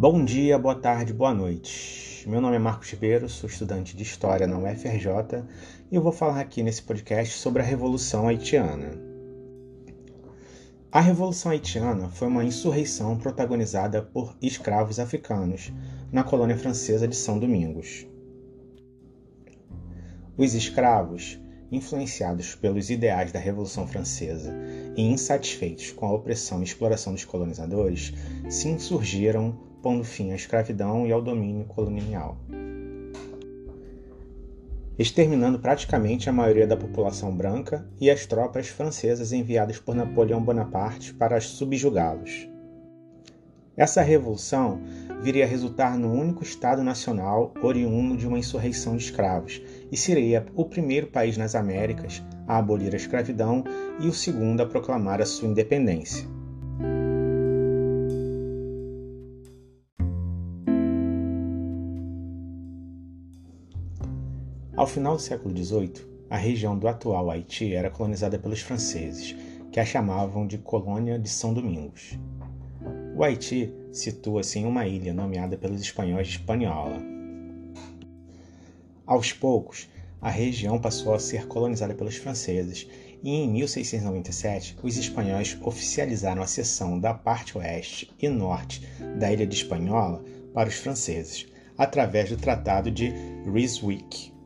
Bom dia, boa tarde, boa noite. Meu nome é Marcos Ribeiro, sou estudante de História na UFRJ e eu vou falar aqui nesse podcast sobre a Revolução Haitiana. A Revolução Haitiana foi uma insurreição protagonizada por escravos africanos na colônia francesa de São Domingos. Os escravos influenciados pelos ideais da Revolução Francesa e insatisfeitos com a opressão e exploração dos colonizadores, se insurgiram, pondo fim à escravidão e ao domínio colonial, exterminando praticamente a maioria da população branca e as tropas francesas enviadas por Napoleão Bonaparte para subjugá-los. Essa revolução viria a resultar no único Estado nacional oriundo de uma insurreição de escravos e seria o primeiro país nas Américas a abolir a escravidão e o segundo a proclamar a sua independência. Ao final do século XVIII, a região do atual Haiti era colonizada pelos franceses, que a chamavam de Colônia de São Domingos. O Haiti situa-se em uma ilha nomeada pelos espanhóis de Hispaniola. Aos poucos, a região passou a ser colonizada pelos franceses e em 1697 os espanhóis oficializaram a cessão da parte oeste e norte da ilha de Hispaniola para os franceses, através do Tratado de Ryswick.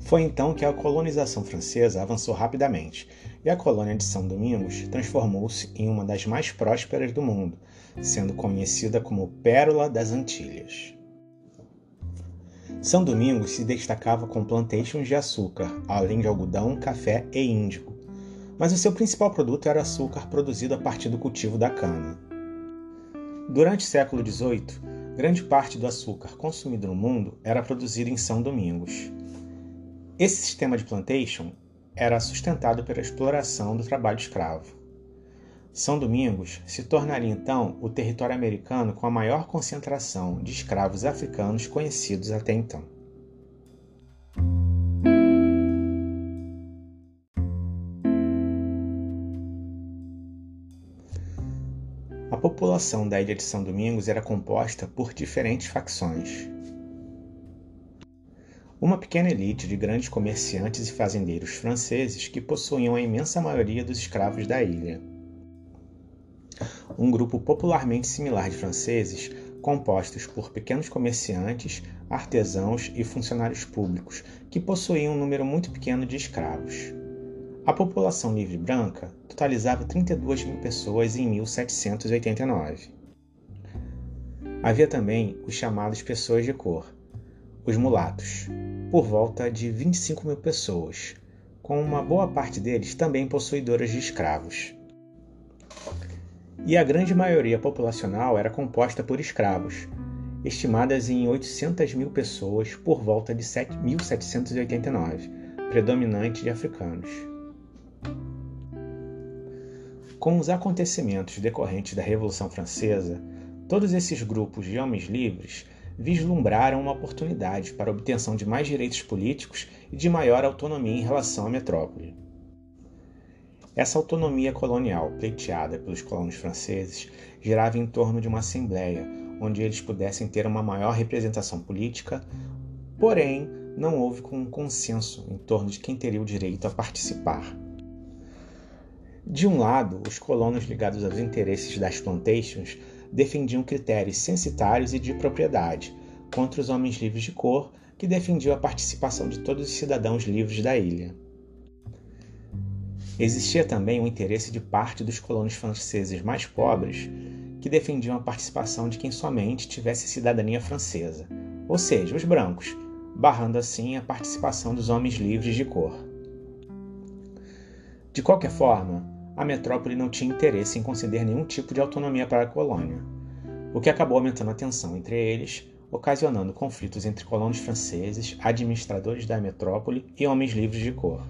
Foi então que a colonização francesa avançou rapidamente e a colônia de São Domingos transformou-se em uma das mais prósperas do mundo, sendo conhecida como Pérola das Antilhas. São Domingos se destacava com plantations de açúcar, além de algodão, café e índigo, mas o seu principal produto era açúcar produzido a partir do cultivo da cana. Durante o século XVIII, grande parte do açúcar consumido no mundo era produzido em São Domingos. Esse sistema de plantation era sustentado pela exploração do trabalho escravo. São Domingos se tornaria então o território americano com a maior concentração de escravos africanos conhecidos até então. A população da ilha de São Domingos era composta por diferentes facções. Uma pequena elite de grandes comerciantes e fazendeiros franceses que possuíam a imensa maioria dos escravos da ilha. Um grupo popularmente similar de franceses, compostos por pequenos comerciantes, artesãos e funcionários públicos, que possuíam um número muito pequeno de escravos. A população livre branca totalizava 32 mil pessoas em 1789. Havia também os chamados pessoas de cor, os mulatos, por volta de 25 mil pessoas, com uma boa parte deles também possuidoras de escravos. E a grande maioria populacional era composta por escravos, estimadas em 800 mil pessoas por volta de 1789, predominante de africanos. Com os acontecimentos decorrentes da Revolução Francesa, todos esses grupos de homens livres vislumbraram uma oportunidade para a obtenção de mais direitos políticos e de maior autonomia em relação à metrópole. Essa autonomia colonial, pleiteada pelos colonos franceses, girava em torno de uma assembleia, onde eles pudessem ter uma maior representação política, porém não houve um consenso em torno de quem teria o direito a participar. De um lado, os colonos ligados aos interesses das plantations defendiam critérios censitários e de propriedade, contra os homens livres de cor, que defendiam a participação de todos os cidadãos livres da ilha. Existia também o interesse de parte dos colonos franceses mais pobres, que defendiam a participação de quem somente tivesse cidadania francesa, ou seja, os brancos, barrando assim a participação dos homens livres de cor. De qualquer forma, a metrópole não tinha interesse em conceder nenhum tipo de autonomia para a colônia, o que acabou aumentando a tensão entre eles, ocasionando conflitos entre colonos franceses, administradores da metrópole e homens livres de cor.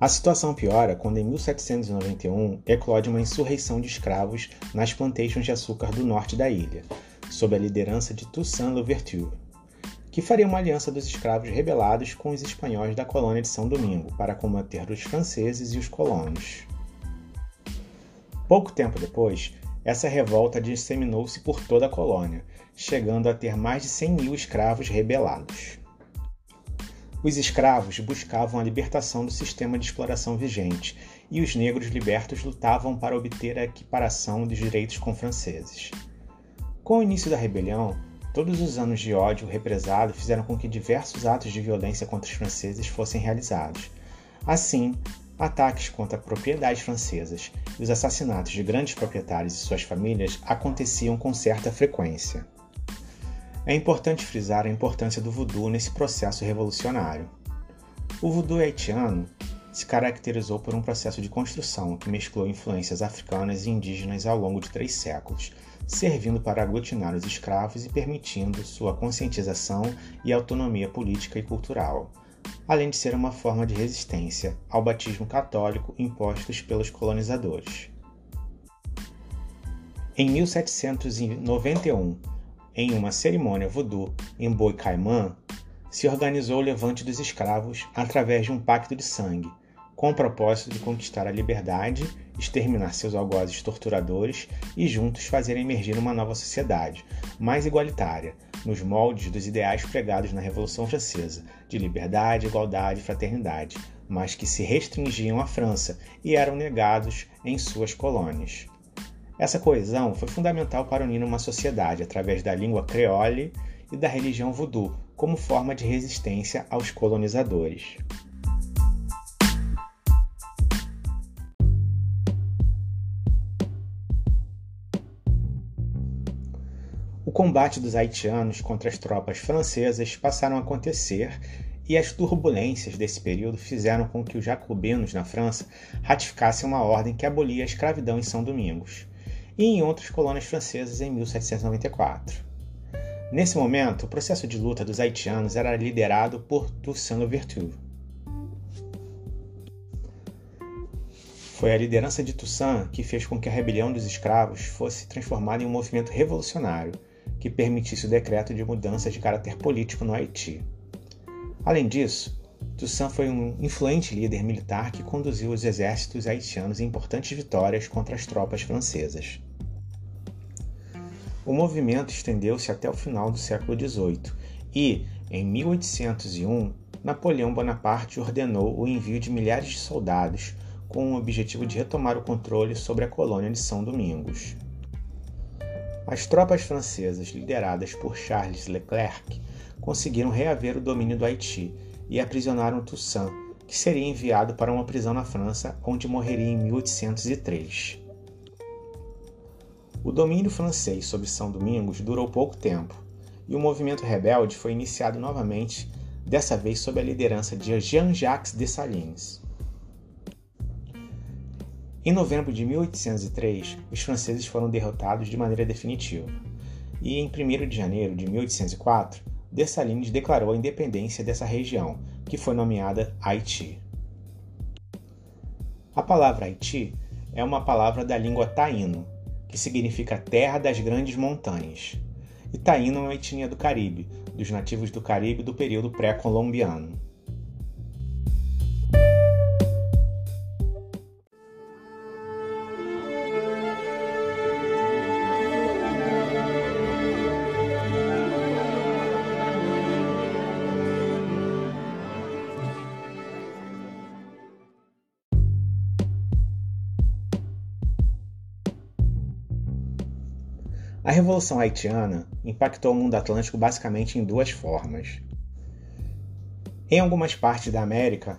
A situação piora quando, em 1791, eclode uma insurreição de escravos nas plantations de açúcar do norte da ilha, sob a liderança de Toussaint Louverture. que faria uma aliança dos escravos rebelados com os espanhóis da colônia de São Domingo para combater os franceses e os colonos. Pouco tempo depois, essa revolta disseminou-se por toda a colônia, chegando a ter mais de 100 mil escravos rebelados. Os escravos buscavam a libertação do sistema de exploração vigente e os negros libertos lutavam para obter a equiparação dos direitos com franceses. Com o início da rebelião, todos os anos de ódio represado fizeram com que diversos atos de violência contra os franceses fossem realizados. Assim, ataques contra propriedades francesas e os assassinatos de grandes proprietários e suas famílias aconteciam com certa frequência. É importante frisar a importância do voodoo nesse processo revolucionário. O voodoo haitiano se caracterizou por um processo de construção que mesclou influências africanas e indígenas ao longo de três séculos, servindo para aglutinar os escravos e permitindo sua conscientização e autonomia política e cultural, além de ser uma forma de resistência ao batismo católico impostos pelos colonizadores. Em 1791, em uma cerimônia voodoo em Boi Caimã, se organizou o levante dos escravos através de um pacto de sangue, com o propósito de conquistar a liberdade, exterminar seus algozes torturadores e juntos fazer emergir uma nova sociedade, mais igualitária, nos moldes dos ideais pregados na Revolução Francesa, de liberdade, igualdade e fraternidade, mas que se restringiam à França e eram negados em suas colônias. Essa coesão foi fundamental para unir uma sociedade através da língua creole e da religião voodoo como forma de resistência aos colonizadores. O combate dos haitianos contra as tropas francesas passaram a acontecer e as turbulências desse período fizeram com que os jacobinos na França ratificassem uma ordem que abolia a escravidão em São Domingos e em outras colônias francesas em 1794. Nesse momento, o processo de luta dos haitianos era liderado por Toussaint Louverture. Foi a liderança de Toussaint que fez com que a rebelião dos escravos fosse transformada em um movimento revolucionário que permitisse o decreto de mudança de caráter político no Haiti. Além disso, Toussaint foi um influente líder militar que conduziu os exércitos haitianos em importantes vitórias contra as tropas francesas. O movimento estendeu-se até o final do século XVIII e, em 1801, Napoleão Bonaparte ordenou o envio de milhares de soldados com o objetivo de retomar o controle sobre a colônia de São Domingos. As tropas francesas, lideradas por Charles Leclerc, conseguiram reaver o domínio do Haiti e aprisionaram Toussaint, que seria enviado para uma prisão na França, onde morreria em 1803. O domínio francês sobre São Domingos durou pouco tempo, e o movimento rebelde foi iniciado novamente, dessa vez sob a liderança de Jean-Jacques Dessalines. Em novembro de 1803, os franceses foram derrotados de maneira definitiva, e em 1 de janeiro de 1804, Dessalines declarou a independência dessa região, que foi nomeada Haiti. A palavra Haiti é uma palavra da língua taíno, que significa terra das grandes montanhas. E taíno é uma etnia do Caribe, dos nativos do Caribe do período pré-colombiano. A Revolução Haitiana impactou o mundo atlântico basicamente em duas formas. Em algumas partes da América,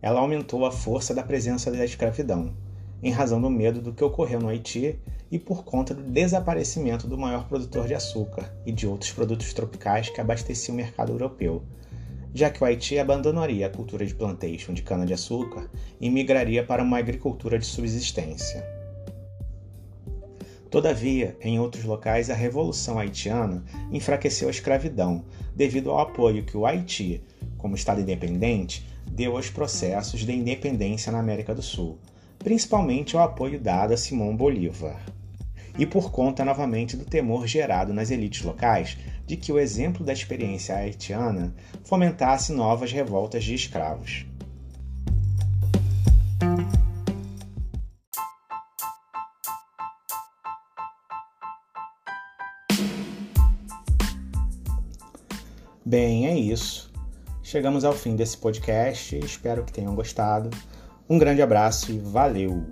ela aumentou a força da presença da escravidão, em razão do medo do que ocorreu no Haiti e por conta do desaparecimento do maior produtor de açúcar e de outros produtos tropicais que abasteciam o mercado europeu, já que o Haiti abandonaria a cultura de plantation de cana-de-açúcar e migraria para uma agricultura de subsistência. Todavia, em outros locais, a Revolução Haitiana enfraqueceu a escravidão, devido ao apoio que o Haiti, como Estado independente, deu aos processos de independência na América do Sul, principalmente ao apoio dado a Simão Bolívar. e por conta novamente do temor gerado nas elites locais de que o exemplo da experiência haitiana fomentasse novas revoltas de escravos. Bem, é isso. Chegamos ao fim desse podcast. Espero que tenham gostado. Um grande abraço e valeu!